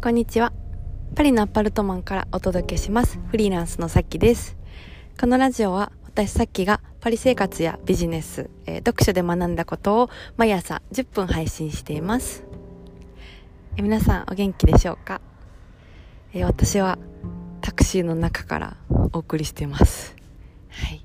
こんにちは。パリのアパルトマンからお届けします。フリーランスのさっきです。このラジオは私さっきがパリ生活やビジネス、えー、読書で学んだことを毎朝10分配信しています。えー、皆さんお元気でしょうか、えー、私はタクシーの中からお送りしています。はい。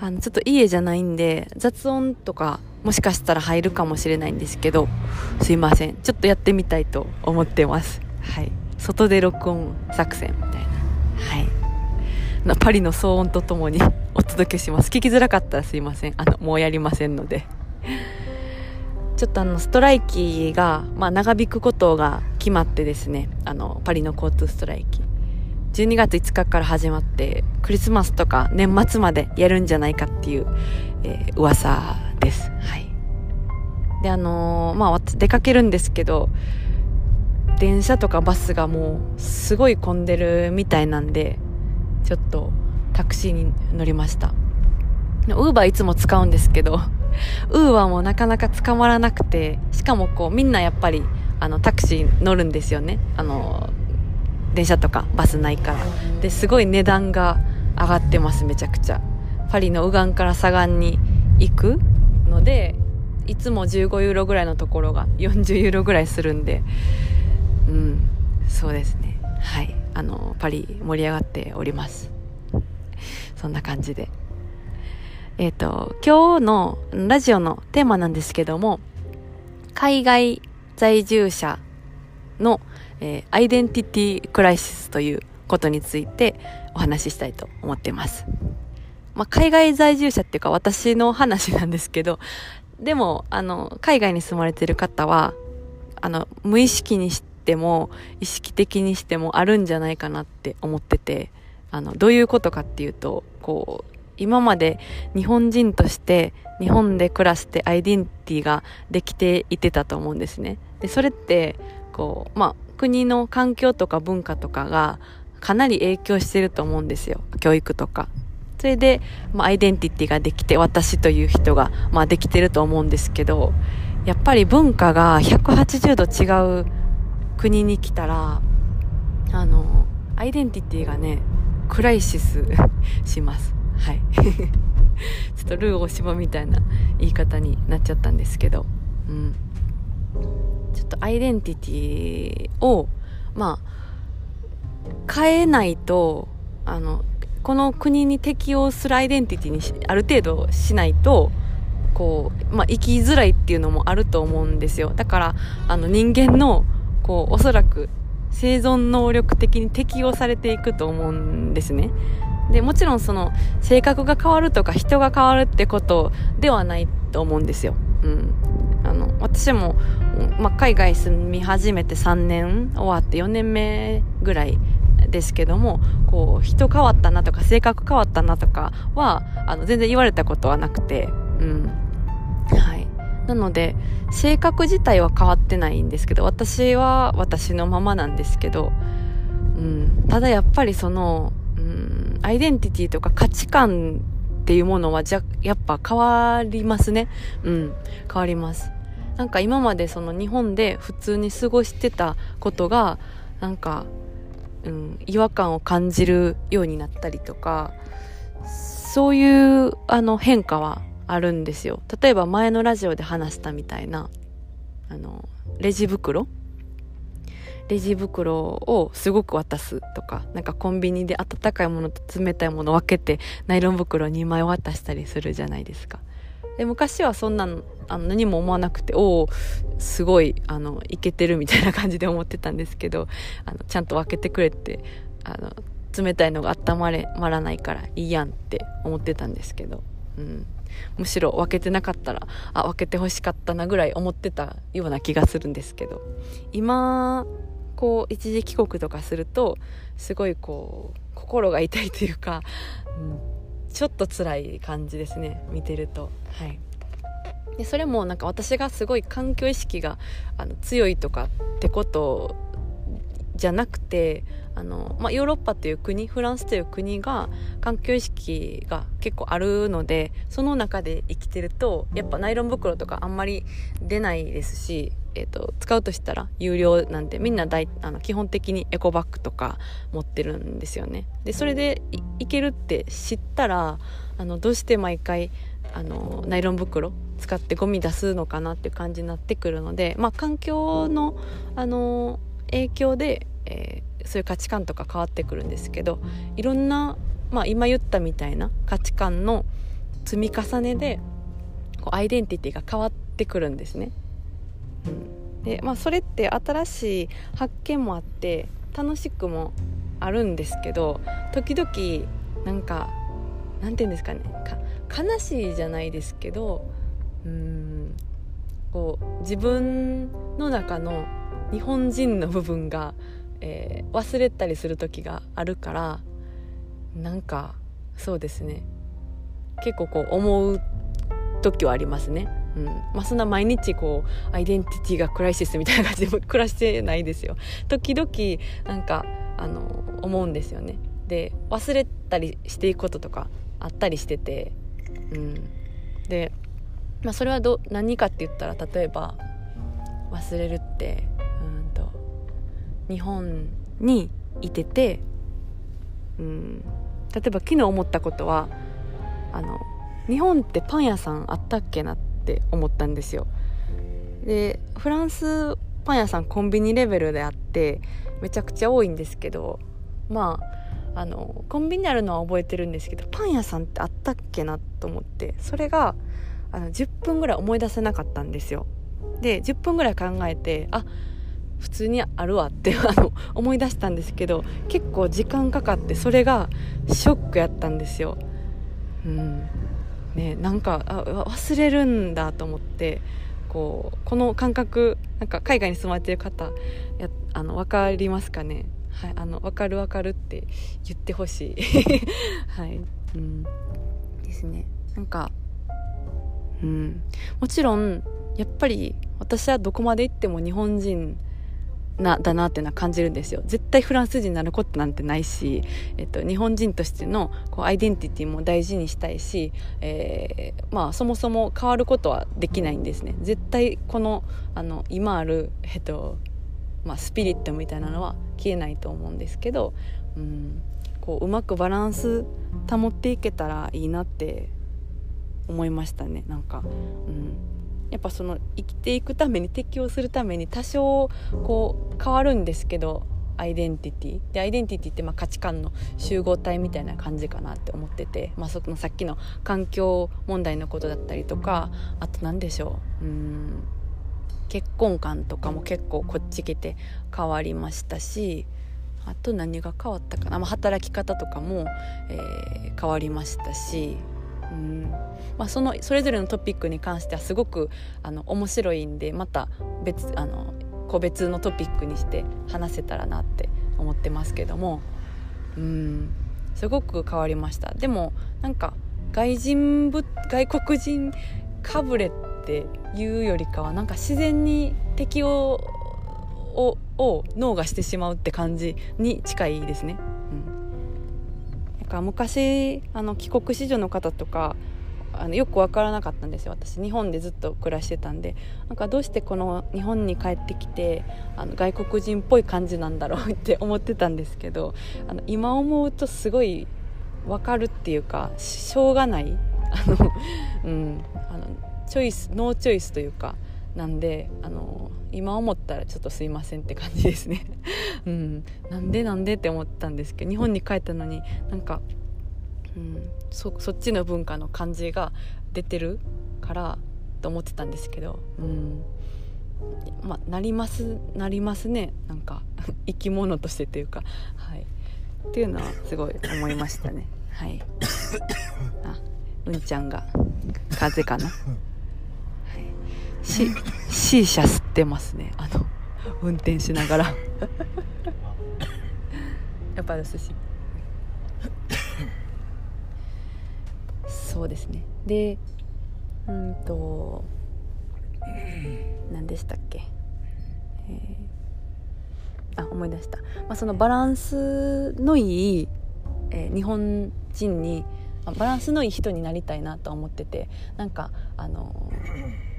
あの、ちょっと家じゃないんで雑音とかもしかしたら入るかもしれないんですけど、すいません。ちょっとやってみたいと思ってます。はい。外で録音作戦みたいな。はい。パリの騒音とともにお届けします。聞きづらかったらすいません。あの、もうやりませんので。ちょっとあの、ストライキが、まあ、長引くことが決まってですね、あの、パリの交通ストライキ。12月5日から始まって、クリスマスとか年末までやるんじゃないかっていう、えー、噂です。はい。で、あのー、まあ、出かけるんですけど、電車とかバスがもうすごい混んでるみたいなんで、ちょっとタクシーに乗りました。ウーバーいつも使うんですけど、ウーバーもなかなか捕まらなくて、しかもこうみんなやっぱりあのタクシー乗るんですよね。あの、電車とかバスないから。で、すごい値段が上がってます、めちゃくちゃ。パリの右岸から左岸に行くのでいつも15ユーロぐらいのところが40ユーロぐらいするんでうんそうですね。はい。あのパリ盛り上がっております。そんな感じで。えっ、ー、と今日のラジオのテーマなんですけども海外在住者の、えー、アイデンティティクライシスということについてお話ししたいと思ってます。まあ、海外在住者っていうか私の話なんですけど、でも、あの、海外に住まれてる方は、あの、無意識にしても、意識的にしてもあるんじゃないかなって思ってて、あの、どういうことかっていうと、こう、今まで日本人として日本で暮らしてアイデンティティができていてたと思うんですね。で、それって、こう、まあ、国の環境とか文化とかがかなり影響してると思うんですよ。教育とか。それで、まあ、アイデンティティができて、私という人が、まあ、できてると思うんですけど、やっぱり文化が180度違う国に来たら、あの、アイデンティティがね、クライシスします。はい。ちょっとルー大芝みたいな言い方になっちゃったんですけど、うん。ちょっとアイデンティティを、まあ、変えないと、あの、この国に適応するアイデンティティにある程度しないとこう、まあ、生きづらいっていうのもあると思うんですよ。だからあの人間のこうおそらく生存能力的に適応されていくと思うんですね。でもちろんその性格が変わるとか人が変わるってことではないと思うんですよ、うん、あの私も、まあ、海外住み始めて3年終わって4年目ぐらいですけどもこう人変わったなとか性格変わったなとかはあの全然言われたことはなくてうん。はい。なので性格自体は変わってないんですけど私は私のままなんですけど、うん、ただやっぱりその、うん、アイデンティティとか価値観っていうものはじゃやっぱ変わりますね。うん。変わります。なんか今までその日本で普通に過ごしてたことがなんかうん、違和感を感じるようになったりとかそういうあの変化はあるんですよ。例えば前のラジオで話したみたいなあのレジ袋？レジ袋をすごく渡すとかなんかコンビニで温かいものと冷たいものを分けてナイロン袋2枚渡したりするじゃないですか。で昔はそんなのあの何も思わなくておおすごいあのいけてるみたいな感じで思ってたんですけどあのちゃんと分けてくれてあの冷たいのが温まれまらないからいいやんって思ってたんですけど、うん、むしろ分けてなかったらあ分けてほしかったなぐらい思ってたような気がするんですけど。今こう一時帰国とかするとすごいこう心が痛いというか、うん、ちょっと辛い感じですね見てると。はい。でそれもなんか私がすごい環境意識があの強いとかってことじゃなくてあの、まあ、ヨーロッパという国フランスという国が環境意識が結構あるのでその中で生きてるとやっぱナイロン袋とかあんまり出ないですし、えーと、使うとしたら有料なんでみんな大あの基本的にエコバッグとか持ってるんですよねでそれでいけるって知ったらあのどうして毎回あのナイロン袋使ってゴミ出すのかなっていう感じになってくるので、まあ、環境のあの影響で、えー、そういう価値観とか変わってくるんですけどいろんな、まあ、今言ったみたいな価値観の積み重ねでこうアイデンティティが変わってくるんですね。でまあそれって新しい発見もあって楽しくもあるんですけど時々なんかなんて言うんですかね悲しいじゃないですけどうんこう自分の中の日本人の部分が、えー、忘れたりする時があるからなんかそうですね結構こう思う時はありますね。うんまあ、そんな毎日こうアイデンティティがクライシスみたいな感じで暮らしてないですよ。時々なんかあの思うんですよね。で忘れたりしていくこととかあったりしてて、うん、で、まあ、それはど何かって言ったら例えば忘れるってうんと日本にいてて、うん、例えば昨日思ったことはあの日本ってパン屋さんあったっけなってって思ったんですよ。でフランスパン屋さんコンビニレベルであってめちゃくちゃ多いんですけどまああのコンビニあるのは覚えてるんですけどパン屋さんってあったっけなと思ってそれがあの10分ぐらい思い出せなかったんですよ。で10分ぐらい考えてあ普通にあるわって あの思い出したんですけど結構時間かかってそれがショックやったんですよ。うん。ねなんかあ忘れるんだと思ってこうこの感覚なんか海外に住まれてる方やあの分かりますかね？はい、あの分かる分かるって言ってほしい。はい、うん、ですね。なんかうん。もちろんやっぱり私はどこまで行っても日本人なだなっていうのは感じるんですよ。絶対フランス人になることなんてないし、えっと、日本人としてのこうアイデンティティも大事にしたいし、えー、まあ、そもそも変わることはできないんですね。絶対このあの今ある、えっとまあ、スピリットみたいなのは消えないと思うんですけど、うん、こううまくバランス保っていけたらいいなって思いましたね。なんか、うん、やっぱその生きていくために適応するために多少こう変わるんですけどアイデンティティ。でアイデンティティってまあ価値観の集合体みたいな感じかなって思ってて、まあ、そのさっきの環境問題のことだったりとかあと何でしょう。うん。結婚観とかも結構こっち来て変わりましたしあと何が変わったかな、まあ、働き方とかも、えー、変わりましたし、うん。まあ、そのそれぞれのトピックに関してはすごくあの面白いんでまた別あの個別のトピックにして話せたらなって思ってますけどもうんすごく変わりましたでもなんか外人ぶ外国人かぶれっていうよりかはなんか自然に適応をを脳がしてしまうって感じに近いですね。うん、なんか昔あの帰国子女の方とかあのよく分からなかったんですよ。私日本でずっと暮らしてたんで。なんかどうしてこの日本に帰ってきてあの外国人っぽい感じなんだろうって思ってたんですけどあの今思うとすごい分かるっていうかしょうがない。あの、うん、あのチョイスノーチョイスというかなんであの今思ったらちょっとすいませんって感じですね。うん。なんでなんでって思ったんですけど日本に帰ったのになんか、うん、そそっちの文化の感じが出てるからと思ってたんですけど。うん。まあなりますなりますね。なんか 生き物としてというか。はい。っていうのはすごい思いましたね。はい。あうんちゃんが風邪かな。C, C 車吸ってますね。あの運転しながら。やっぱりお寿司そうですね。でうんと何でしたっけ、えあ思い出した、まあ、そのバランスのいい、えー、日本人にバランスのいい人になりたいなと思っててなんかあの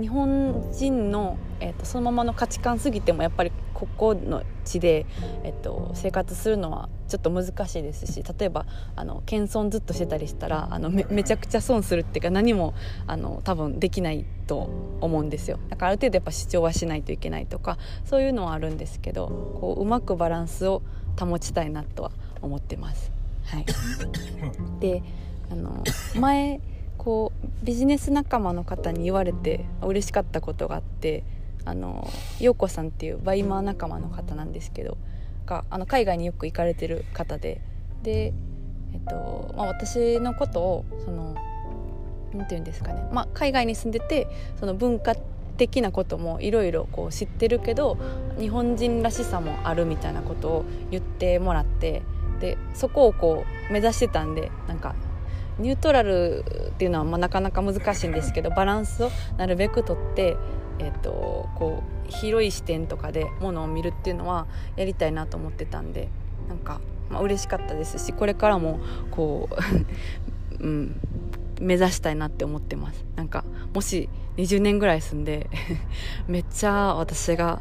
日本人の、えーと、そのままの価値観すぎてもやっぱりここの地で、えーと、生活するのはちょっと難しいですし例えばあの謙遜ずっとしてたりしたらあのめめちゃくちゃ損するっていうか何もあの多分できないと思うんですよだからある程度やっぱ主張はしないといけないとかそういうのはあるんですけどこううまくバランスを保ちたいなとは思ってます。はい、であの前こうビジネス仲間の方に言われて嬉しかったことがあってあの陽子さんっていうバイマー仲間の方なんですけどがあの海外によく行かれてる方でで、えっとまあ、私のことをその何て言うんですかね、まあ、海外に住んでてその文化的なこともいろいろ知ってるけど日本人らしさもあるみたいなことを言ってもらってでそこをこう目指してたんでなんかニュートラルっていうのはまあなかなか難しいんですけどバランスをなるべくとって、えーと、こう広い視点とかでものを見るっていうのはやりたいなと思ってたんでなんか、まあ嬉しかったですしこれからもこう、うん、目指したいなって思ってます。なんかもし20年ぐらい住んで めっちゃ私が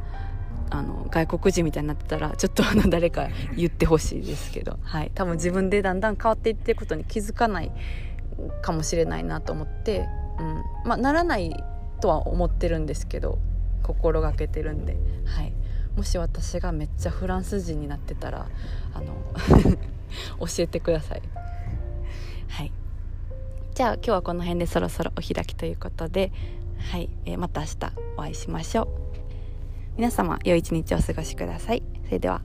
あの外国人みたいになってたらちょっとあの誰か言ってほしいですけど、はい、多分自分でだんだん変わっていってることに気づかないかもしれないなと思って、うん。まあ、ならないとは思ってるんですけど心がけてるんで、はい、もし私がめっちゃフランス人になってたらあの 教えてください。はい。じゃあ今日はこの辺でそろそろお開きということで、はい。えー、また明日お会いしましょう。皆様良い一日をお過ごしください。それでは。